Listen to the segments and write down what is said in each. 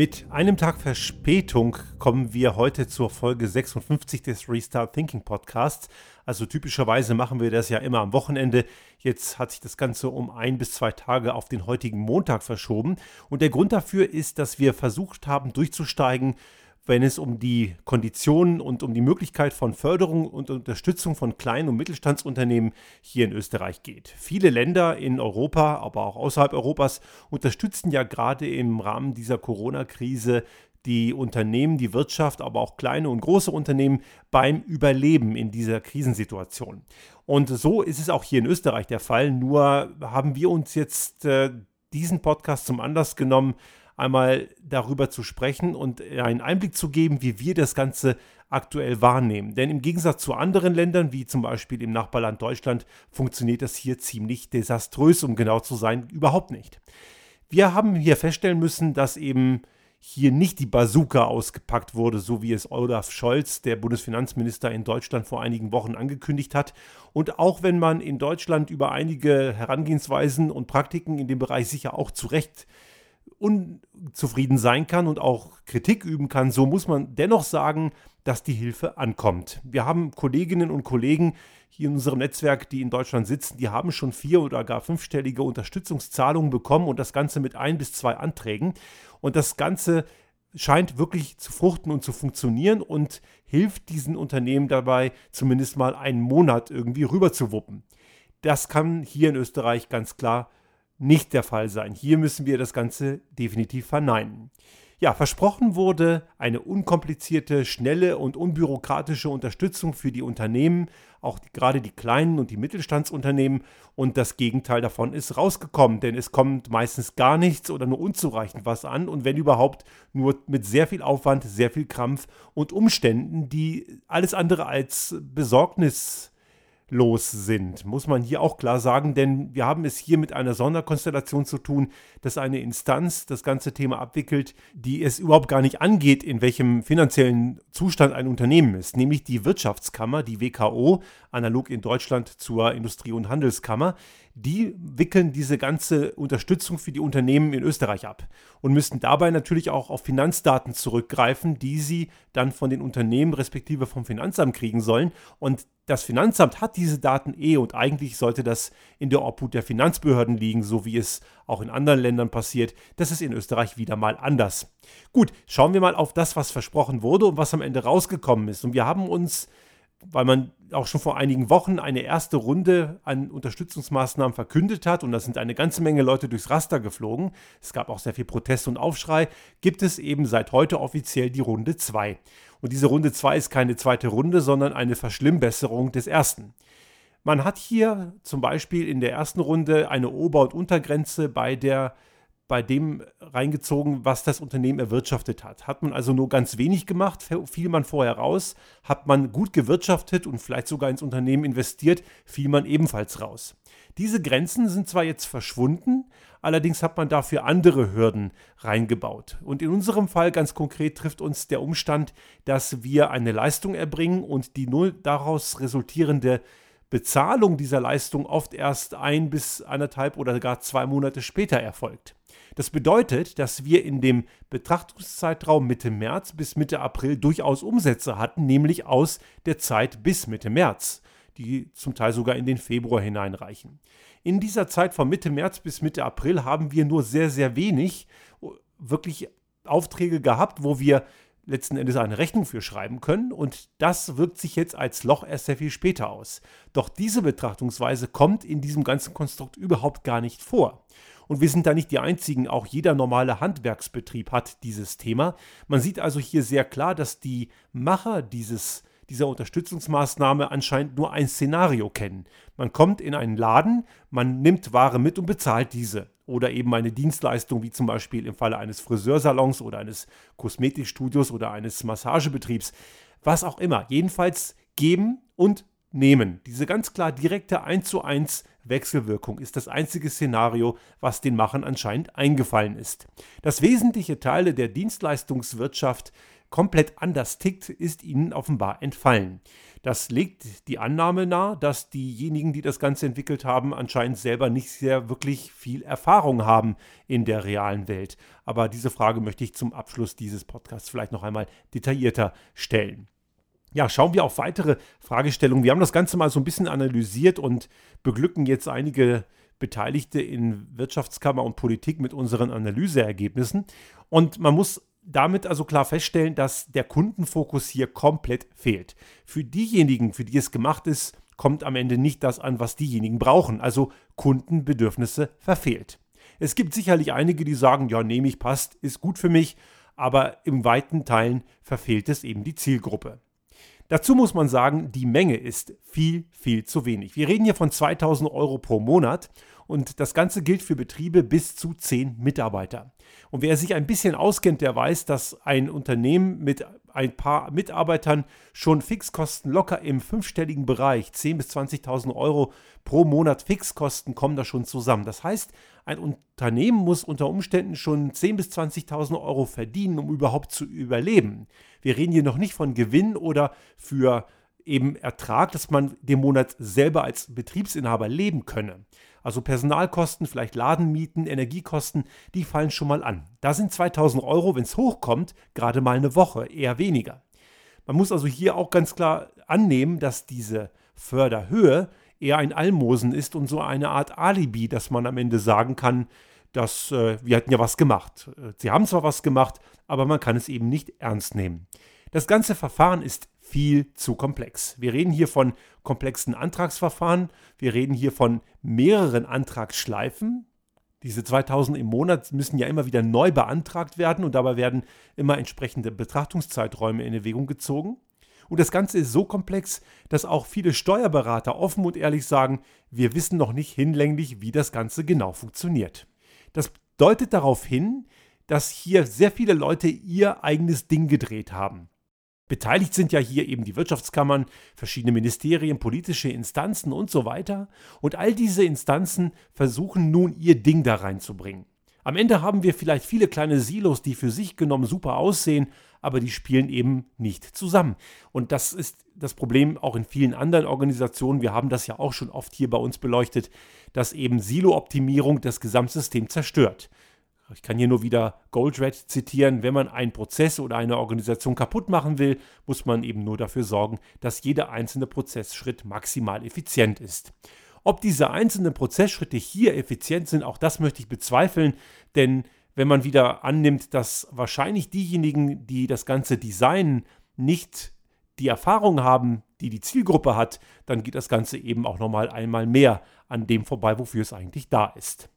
Mit einem Tag Verspätung kommen wir heute zur Folge 56 des Restart Thinking Podcasts. Also typischerweise machen wir das ja immer am Wochenende. Jetzt hat sich das Ganze um ein bis zwei Tage auf den heutigen Montag verschoben. Und der Grund dafür ist, dass wir versucht haben durchzusteigen wenn es um die Konditionen und um die Möglichkeit von Förderung und Unterstützung von kleinen und Mittelstandsunternehmen hier in Österreich geht. Viele Länder in Europa, aber auch außerhalb Europas unterstützen ja gerade im Rahmen dieser Corona-Krise die Unternehmen, die Wirtschaft, aber auch kleine und große Unternehmen beim Überleben in dieser Krisensituation. Und so ist es auch hier in Österreich der Fall. Nur haben wir uns jetzt äh, diesen Podcast zum Anlass genommen, einmal darüber zu sprechen und einen Einblick zu geben, wie wir das Ganze aktuell wahrnehmen. Denn im Gegensatz zu anderen Ländern, wie zum Beispiel im Nachbarland Deutschland, funktioniert das hier ziemlich desaströs, um genau zu sein, überhaupt nicht. Wir haben hier feststellen müssen, dass eben hier nicht die Bazooka ausgepackt wurde, so wie es Olaf Scholz, der Bundesfinanzminister in Deutschland vor einigen Wochen angekündigt hat. Und auch wenn man in Deutschland über einige Herangehensweisen und Praktiken in dem Bereich sicher auch zu Recht unzufrieden sein kann und auch Kritik üben kann, so muss man dennoch sagen, dass die Hilfe ankommt. Wir haben Kolleginnen und Kollegen hier in unserem Netzwerk, die in Deutschland sitzen, die haben schon vier oder gar fünfstellige Unterstützungszahlungen bekommen und das Ganze mit ein bis zwei Anträgen. Und das Ganze scheint wirklich zu fruchten und zu funktionieren und hilft diesen Unternehmen dabei, zumindest mal einen Monat irgendwie rüberzuwuppen. Das kann hier in Österreich ganz klar nicht der Fall sein. Hier müssen wir das Ganze definitiv verneinen. Ja, versprochen wurde eine unkomplizierte, schnelle und unbürokratische Unterstützung für die Unternehmen, auch die, gerade die kleinen und die Mittelstandsunternehmen. Und das Gegenteil davon ist rausgekommen, denn es kommt meistens gar nichts oder nur unzureichend was an und wenn überhaupt nur mit sehr viel Aufwand, sehr viel Krampf und Umständen, die alles andere als Besorgnis los sind, muss man hier auch klar sagen, denn wir haben es hier mit einer Sonderkonstellation zu tun, dass eine Instanz das ganze Thema abwickelt, die es überhaupt gar nicht angeht, in welchem finanziellen Zustand ein Unternehmen ist, nämlich die Wirtschaftskammer, die WKO, analog in Deutschland zur Industrie- und Handelskammer, die wickeln diese ganze Unterstützung für die Unternehmen in Österreich ab und müssten dabei natürlich auch auf Finanzdaten zurückgreifen, die sie dann von den Unternehmen respektive vom Finanzamt kriegen sollen. Und das Finanzamt hat diese Daten eh und eigentlich sollte das in der Obhut der Finanzbehörden liegen, so wie es auch in anderen Ländern passiert. Das ist in Österreich wieder mal anders. Gut, schauen wir mal auf das, was versprochen wurde und was am Ende rausgekommen ist. Und wir haben uns weil man auch schon vor einigen Wochen eine erste Runde an Unterstützungsmaßnahmen verkündet hat und da sind eine ganze Menge Leute durchs Raster geflogen. Es gab auch sehr viel Protest und Aufschrei. Gibt es eben seit heute offiziell die Runde 2. Und diese Runde 2 ist keine zweite Runde, sondern eine Verschlimmbesserung des ersten. Man hat hier zum Beispiel in der ersten Runde eine Ober- und Untergrenze bei der bei dem reingezogen, was das Unternehmen erwirtschaftet hat. Hat man also nur ganz wenig gemacht, fiel man vorher raus. Hat man gut gewirtschaftet und vielleicht sogar ins Unternehmen investiert, fiel man ebenfalls raus. Diese Grenzen sind zwar jetzt verschwunden, allerdings hat man dafür andere Hürden reingebaut. Und in unserem Fall ganz konkret trifft uns der Umstand, dass wir eine Leistung erbringen und die null daraus resultierende Bezahlung dieser Leistung oft erst ein bis anderthalb oder gar zwei Monate später erfolgt. Das bedeutet, dass wir in dem Betrachtungszeitraum Mitte März bis Mitte April durchaus Umsätze hatten, nämlich aus der Zeit bis Mitte März, die zum Teil sogar in den Februar hineinreichen. In dieser Zeit von Mitte März bis Mitte April haben wir nur sehr, sehr wenig wirklich Aufträge gehabt, wo wir letzten Endes eine Rechnung für schreiben können und das wirkt sich jetzt als Loch erst sehr viel später aus. Doch diese Betrachtungsweise kommt in diesem ganzen Konstrukt überhaupt gar nicht vor. Und wir sind da nicht die Einzigen, auch jeder normale Handwerksbetrieb hat dieses Thema. Man sieht also hier sehr klar, dass die Macher dieses dieser Unterstützungsmaßnahme anscheinend nur ein Szenario kennen. Man kommt in einen Laden, man nimmt Ware mit und bezahlt diese. Oder eben eine Dienstleistung, wie zum Beispiel im Falle eines Friseursalons oder eines Kosmetikstudios oder eines Massagebetriebs. Was auch immer. Jedenfalls geben und nehmen. Diese ganz klar direkte 1 zu 1 Wechselwirkung ist das einzige Szenario, was den Machern anscheinend eingefallen ist. Dass wesentliche Teile der Dienstleistungswirtschaft komplett anders tickt, ist ihnen offenbar entfallen. Das legt die Annahme nahe, dass diejenigen, die das Ganze entwickelt haben, anscheinend selber nicht sehr wirklich viel Erfahrung haben in der realen Welt. Aber diese Frage möchte ich zum Abschluss dieses Podcasts vielleicht noch einmal detaillierter stellen. Ja, schauen wir auf weitere Fragestellungen. Wir haben das Ganze mal so ein bisschen analysiert und beglücken jetzt einige Beteiligte in Wirtschaftskammer und Politik mit unseren Analyseergebnissen. Und man muss damit also klar feststellen, dass der Kundenfokus hier komplett fehlt. Für diejenigen, für die es gemacht ist, kommt am Ende nicht das an, was diejenigen brauchen, also Kundenbedürfnisse verfehlt. Es gibt sicherlich einige, die sagen, ja, nehme ich, passt, ist gut für mich, aber im weiten Teilen verfehlt es eben die Zielgruppe. Dazu muss man sagen, die Menge ist viel, viel zu wenig. Wir reden hier von 2000 Euro pro Monat und das Ganze gilt für Betriebe bis zu 10 Mitarbeiter. Und wer sich ein bisschen auskennt, der weiß, dass ein Unternehmen mit ein paar Mitarbeitern schon Fixkosten locker im fünfstelligen Bereich, 10.000 bis 20.000 Euro pro Monat Fixkosten kommen da schon zusammen. Das heißt, ein Unternehmen muss unter Umständen schon 10.000 bis 20.000 Euro verdienen, um überhaupt zu überleben. Wir reden hier noch nicht von Gewinn oder für eben Ertrag, dass man den Monat selber als Betriebsinhaber leben könne. Also Personalkosten, vielleicht Ladenmieten, Energiekosten, die fallen schon mal an. Da sind 2000 Euro, wenn es hochkommt, gerade mal eine Woche, eher weniger. Man muss also hier auch ganz klar annehmen, dass diese Förderhöhe eher ein Almosen ist und so eine Art Alibi, dass man am Ende sagen kann, dass äh, wir hätten ja was gemacht. Sie haben zwar was gemacht, aber man kann es eben nicht ernst nehmen. Das ganze Verfahren ist viel zu komplex. Wir reden hier von komplexen Antragsverfahren, wir reden hier von mehreren Antragsschleifen. Diese 2000 im Monat müssen ja immer wieder neu beantragt werden und dabei werden immer entsprechende Betrachtungszeiträume in Erwägung gezogen. Und das Ganze ist so komplex, dass auch viele Steuerberater offen und ehrlich sagen, wir wissen noch nicht hinlänglich, wie das Ganze genau funktioniert. Das deutet darauf hin, dass hier sehr viele Leute ihr eigenes Ding gedreht haben. Beteiligt sind ja hier eben die Wirtschaftskammern, verschiedene Ministerien, politische Instanzen und so weiter. Und all diese Instanzen versuchen nun ihr Ding da reinzubringen. Am Ende haben wir vielleicht viele kleine Silos, die für sich genommen super aussehen, aber die spielen eben nicht zusammen. Und das ist das Problem auch in vielen anderen Organisationen. Wir haben das ja auch schon oft hier bei uns beleuchtet, dass eben Silo-Optimierung das Gesamtsystem zerstört. Ich kann hier nur wieder Goldratt zitieren. Wenn man einen Prozess oder eine Organisation kaputt machen will, muss man eben nur dafür sorgen, dass jeder einzelne Prozessschritt maximal effizient ist. Ob diese einzelnen Prozessschritte hier effizient sind, auch das möchte ich bezweifeln, denn wenn man wieder annimmt, dass wahrscheinlich diejenigen, die das Ganze designen, nicht die Erfahrung haben, die die Zielgruppe hat, dann geht das Ganze eben auch nochmal einmal mehr an dem vorbei, wofür es eigentlich da ist.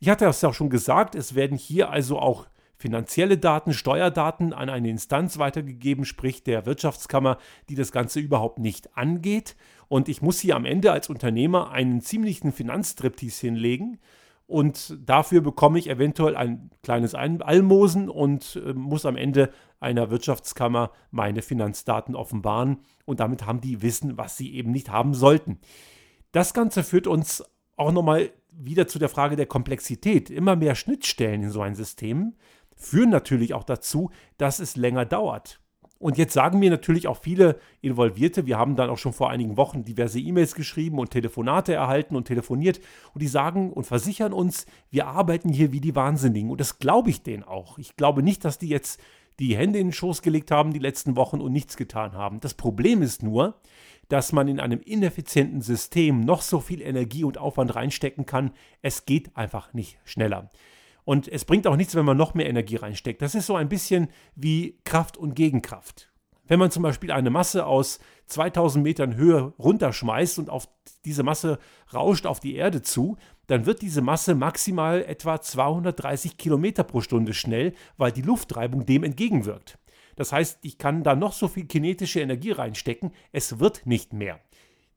Ich hatte das ja auch schon gesagt, es werden hier also auch finanzielle Daten, Steuerdaten an eine Instanz weitergegeben, sprich der Wirtschaftskammer, die das Ganze überhaupt nicht angeht. Und ich muss hier am Ende als Unternehmer einen ziemlichen Finanzstriptease hinlegen. Und dafür bekomme ich eventuell ein kleines Almosen und äh, muss am Ende einer Wirtschaftskammer meine Finanzdaten offenbaren. Und damit haben die Wissen, was sie eben nicht haben sollten. Das Ganze führt uns auch nochmal wieder zu der Frage der Komplexität. Immer mehr Schnittstellen in so ein System führen natürlich auch dazu, dass es länger dauert. Und jetzt sagen mir natürlich auch viele Involvierte, wir haben dann auch schon vor einigen Wochen diverse E-Mails geschrieben und Telefonate erhalten und telefoniert und die sagen und versichern uns, wir arbeiten hier wie die Wahnsinnigen. Und das glaube ich denen auch. Ich glaube nicht, dass die jetzt die Hände in den Schoß gelegt haben die letzten Wochen und nichts getan haben. Das Problem ist nur, dass man in einem ineffizienten System noch so viel Energie und Aufwand reinstecken kann. Es geht einfach nicht schneller. Und es bringt auch nichts, wenn man noch mehr Energie reinsteckt. Das ist so ein bisschen wie Kraft und Gegenkraft. Wenn man zum Beispiel eine Masse aus 2000 Metern Höhe runterschmeißt und auf diese Masse rauscht auf die Erde zu, dann wird diese Masse maximal etwa 230 Kilometer pro Stunde schnell, weil die Luftreibung dem entgegenwirkt. Das heißt, ich kann da noch so viel kinetische Energie reinstecken, es wird nicht mehr.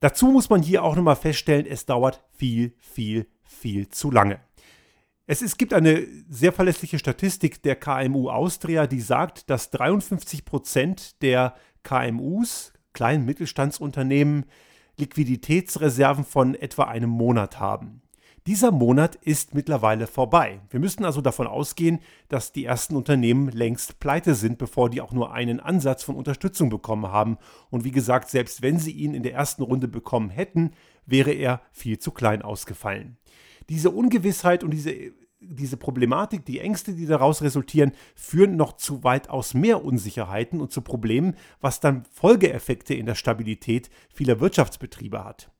Dazu muss man hier auch nochmal feststellen, es dauert viel, viel, viel zu lange. Es, es gibt eine sehr verlässliche Statistik der KMU Austria, die sagt, dass 53 Prozent der KMUs, kleinen Mittelstandsunternehmen, Liquiditätsreserven von etwa einem Monat haben. Dieser Monat ist mittlerweile vorbei. Wir müssen also davon ausgehen, dass die ersten Unternehmen längst pleite sind, bevor die auch nur einen Ansatz von Unterstützung bekommen haben. Und wie gesagt, selbst wenn sie ihn in der ersten Runde bekommen hätten, wäre er viel zu klein ausgefallen. Diese Ungewissheit und diese, diese Problematik, die Ängste, die daraus resultieren, führen noch zu weitaus mehr Unsicherheiten und zu Problemen, was dann Folgeeffekte in der Stabilität vieler Wirtschaftsbetriebe hat.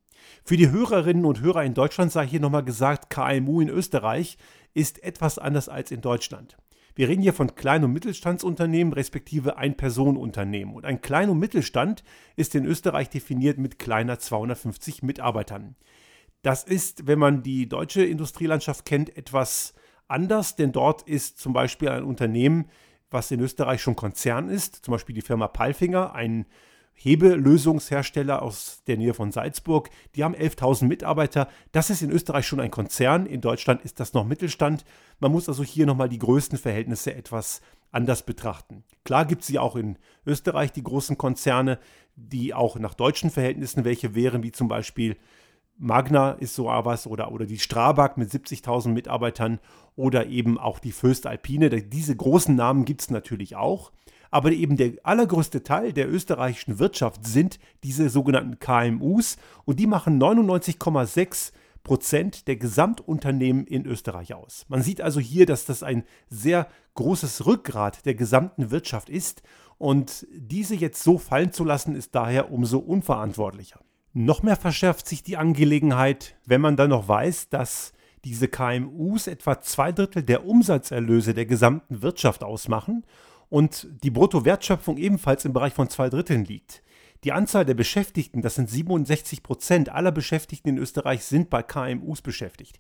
Für die Hörerinnen und Hörer in Deutschland sei hier nochmal gesagt, KMU in Österreich ist etwas anders als in Deutschland. Wir reden hier von Klein- und Mittelstandsunternehmen respektive Ein-Personen-Unternehmen. Und ein Klein- und Mittelstand ist in Österreich definiert mit kleiner 250 Mitarbeitern. Das ist, wenn man die deutsche Industrielandschaft kennt, etwas anders, denn dort ist zum Beispiel ein Unternehmen, was in Österreich schon Konzern ist, zum Beispiel die Firma Palfinger, ein Hebelösungshersteller aus der Nähe von Salzburg. Die haben 11.000 Mitarbeiter. Das ist in Österreich schon ein Konzern. In Deutschland ist das noch Mittelstand. Man muss also hier nochmal die Größenverhältnisse etwas anders betrachten. Klar gibt es sie auch in Österreich, die großen Konzerne, die auch nach deutschen Verhältnissen welche wären, wie zum Beispiel Magna ist so was oder, oder die Strabag mit 70.000 Mitarbeitern oder eben auch die Föst Alpine. Diese großen Namen gibt es natürlich auch. Aber eben der allergrößte Teil der österreichischen Wirtschaft sind diese sogenannten KMUs und die machen 99,6 Prozent der Gesamtunternehmen in Österreich aus. Man sieht also hier, dass das ein sehr großes Rückgrat der gesamten Wirtschaft ist und diese jetzt so fallen zu lassen, ist daher umso unverantwortlicher. Noch mehr verschärft sich die Angelegenheit, wenn man dann noch weiß, dass diese KMUs etwa zwei Drittel der Umsatzerlöse der gesamten Wirtschaft ausmachen und die Bruttowertschöpfung ebenfalls im Bereich von zwei Dritteln liegt. Die Anzahl der Beschäftigten, das sind 67 Prozent aller Beschäftigten in Österreich, sind bei KMUs beschäftigt.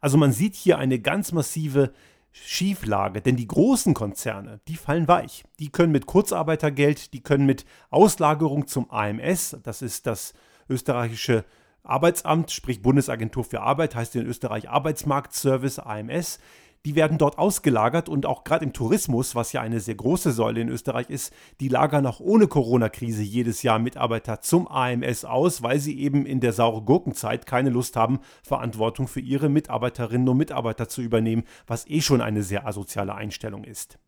Also man sieht hier eine ganz massive Schieflage, denn die großen Konzerne, die fallen weich. Die können mit Kurzarbeitergeld, die können mit Auslagerung zum AMS, das ist das österreichische Arbeitsamt, sprich Bundesagentur für Arbeit, heißt in Österreich Arbeitsmarktservice AMS, die werden dort ausgelagert und auch gerade im Tourismus, was ja eine sehr große Säule in Österreich ist, die lagern auch ohne Corona-Krise jedes Jahr Mitarbeiter zum AMS aus, weil sie eben in der saure Gurkenzeit keine Lust haben, Verantwortung für ihre Mitarbeiterinnen und Mitarbeiter zu übernehmen, was eh schon eine sehr asoziale Einstellung ist.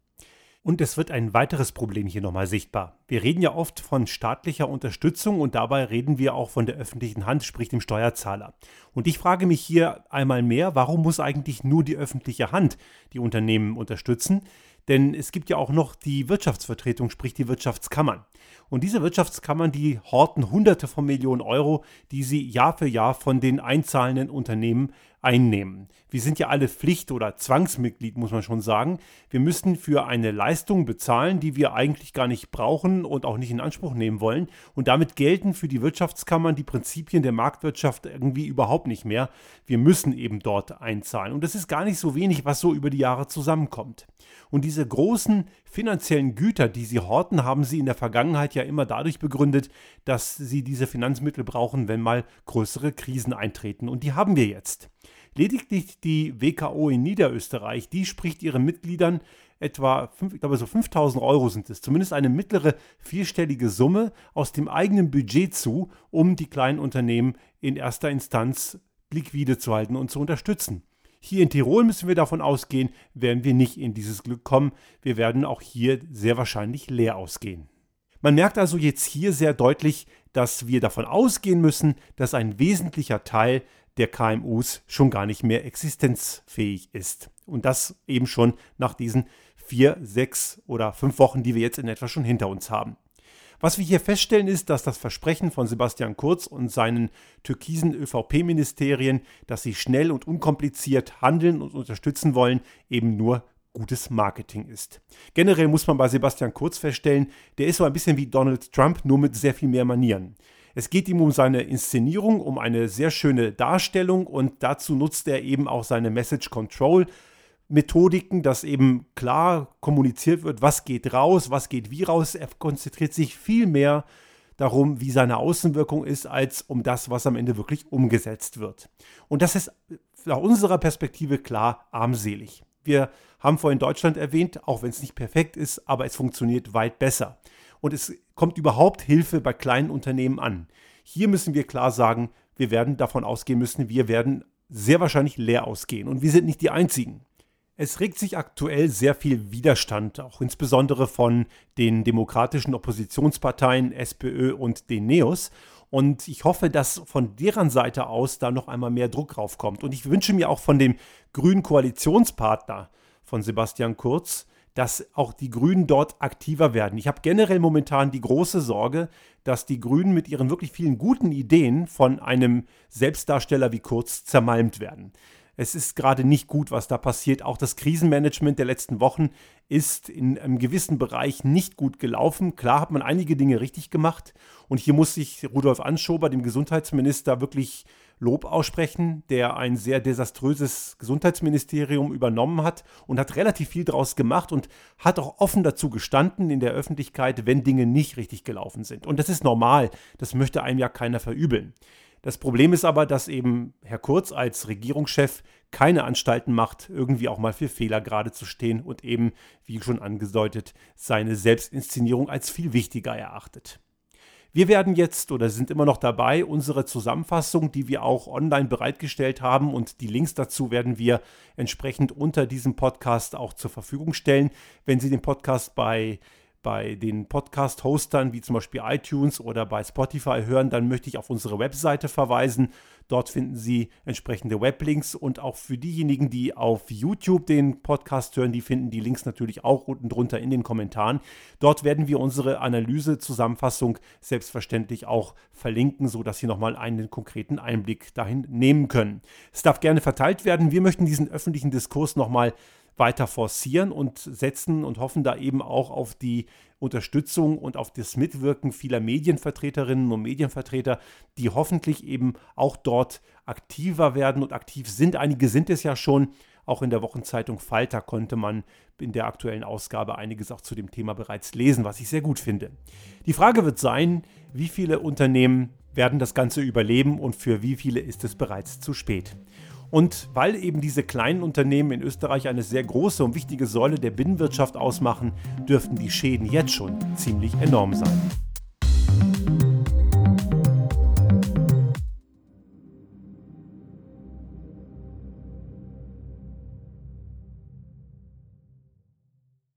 Und es wird ein weiteres Problem hier nochmal sichtbar. Wir reden ja oft von staatlicher Unterstützung und dabei reden wir auch von der öffentlichen Hand, sprich dem Steuerzahler. Und ich frage mich hier einmal mehr, warum muss eigentlich nur die öffentliche Hand die Unternehmen unterstützen? Denn es gibt ja auch noch die Wirtschaftsvertretung, sprich die Wirtschaftskammern. Und diese Wirtschaftskammern, die horten Hunderte von Millionen Euro, die sie Jahr für Jahr von den einzahlenden Unternehmen einnehmen. Wir sind ja alle Pflicht- oder Zwangsmitglied, muss man schon sagen. Wir müssen für eine Leistung bezahlen, die wir eigentlich gar nicht brauchen und auch nicht in Anspruch nehmen wollen. Und damit gelten für die Wirtschaftskammern die Prinzipien der Marktwirtschaft irgendwie überhaupt nicht mehr. Wir müssen eben dort einzahlen. Und das ist gar nicht so wenig, was so über die Jahre zusammenkommt. Und diese großen finanziellen Güter, die sie horten, haben sie in der Vergangenheit ja immer dadurch begründet, dass sie diese Finanzmittel brauchen, wenn mal größere Krisen eintreten. Und die haben wir jetzt. Lediglich die WKO in Niederösterreich, die spricht ihren Mitgliedern etwa, ich glaube so 5000 Euro sind es, zumindest eine mittlere vierstellige Summe aus dem eigenen Budget zu, um die kleinen Unternehmen in erster Instanz liquide zu halten und zu unterstützen. Hier in Tirol müssen wir davon ausgehen, werden wir nicht in dieses Glück kommen. Wir werden auch hier sehr wahrscheinlich leer ausgehen. Man merkt also jetzt hier sehr deutlich, dass wir davon ausgehen müssen, dass ein wesentlicher Teil der KMUs schon gar nicht mehr existenzfähig ist. Und das eben schon nach diesen vier, sechs oder fünf Wochen, die wir jetzt in etwa schon hinter uns haben. Was wir hier feststellen ist, dass das Versprechen von Sebastian Kurz und seinen türkisen ÖVP-Ministerien, dass sie schnell und unkompliziert handeln und unterstützen wollen, eben nur gutes Marketing ist. Generell muss man bei Sebastian Kurz feststellen, der ist so ein bisschen wie Donald Trump, nur mit sehr viel mehr Manieren. Es geht ihm um seine Inszenierung, um eine sehr schöne Darstellung und dazu nutzt er eben auch seine Message Control Methodiken, dass eben klar kommuniziert wird, was geht raus, was geht wie raus. Er konzentriert sich viel mehr darum, wie seine Außenwirkung ist, als um das, was am Ende wirklich umgesetzt wird. Und das ist nach unserer Perspektive klar armselig. Wir haben vorhin Deutschland erwähnt, auch wenn es nicht perfekt ist, aber es funktioniert weit besser. Und es kommt überhaupt Hilfe bei kleinen Unternehmen an. Hier müssen wir klar sagen, wir werden davon ausgehen müssen, wir werden sehr wahrscheinlich leer ausgehen. Und wir sind nicht die Einzigen. Es regt sich aktuell sehr viel Widerstand, auch insbesondere von den demokratischen Oppositionsparteien SPÖ und den Neos. Und ich hoffe, dass von deren Seite aus da noch einmal mehr Druck draufkommt. Und ich wünsche mir auch von dem grünen Koalitionspartner von Sebastian Kurz, dass auch die Grünen dort aktiver werden. Ich habe generell momentan die große Sorge, dass die Grünen mit ihren wirklich vielen guten Ideen von einem Selbstdarsteller wie Kurz zermalmt werden. Es ist gerade nicht gut, was da passiert. Auch das Krisenmanagement der letzten Wochen ist in einem gewissen Bereich nicht gut gelaufen. Klar hat man einige Dinge richtig gemacht. Und hier muss sich Rudolf Anschober, dem Gesundheitsminister, wirklich Lob aussprechen, der ein sehr desaströses Gesundheitsministerium übernommen hat und hat relativ viel daraus gemacht und hat auch offen dazu gestanden in der Öffentlichkeit, wenn Dinge nicht richtig gelaufen sind. Und das ist normal, das möchte einem ja keiner verübeln. Das Problem ist aber, dass eben Herr Kurz als Regierungschef keine Anstalten macht, irgendwie auch mal für Fehler gerade zu stehen und eben, wie schon angedeutet, seine Selbstinszenierung als viel wichtiger erachtet. Wir werden jetzt oder sind immer noch dabei, unsere Zusammenfassung, die wir auch online bereitgestellt haben und die Links dazu werden wir entsprechend unter diesem Podcast auch zur Verfügung stellen. Wenn Sie den Podcast bei bei den Podcast-Hostern wie zum Beispiel iTunes oder bei Spotify hören, dann möchte ich auf unsere Webseite verweisen. Dort finden Sie entsprechende Weblinks und auch für diejenigen, die auf YouTube den Podcast hören, die finden die Links natürlich auch unten drunter in den Kommentaren. Dort werden wir unsere Analyse-Zusammenfassung selbstverständlich auch verlinken, sodass Sie nochmal einen konkreten Einblick dahin nehmen können. Es darf gerne verteilt werden. Wir möchten diesen öffentlichen Diskurs nochmal weiter forcieren und setzen und hoffen da eben auch auf die Unterstützung und auf das Mitwirken vieler Medienvertreterinnen und Medienvertreter, die hoffentlich eben auch dort aktiver werden und aktiv sind. Einige sind es ja schon. Auch in der Wochenzeitung Falter konnte man in der aktuellen Ausgabe einiges auch zu dem Thema bereits lesen, was ich sehr gut finde. Die Frage wird sein, wie viele Unternehmen werden das Ganze überleben und für wie viele ist es bereits zu spät. Und weil eben diese kleinen Unternehmen in Österreich eine sehr große und wichtige Säule der Binnenwirtschaft ausmachen, dürften die Schäden jetzt schon ziemlich enorm sein.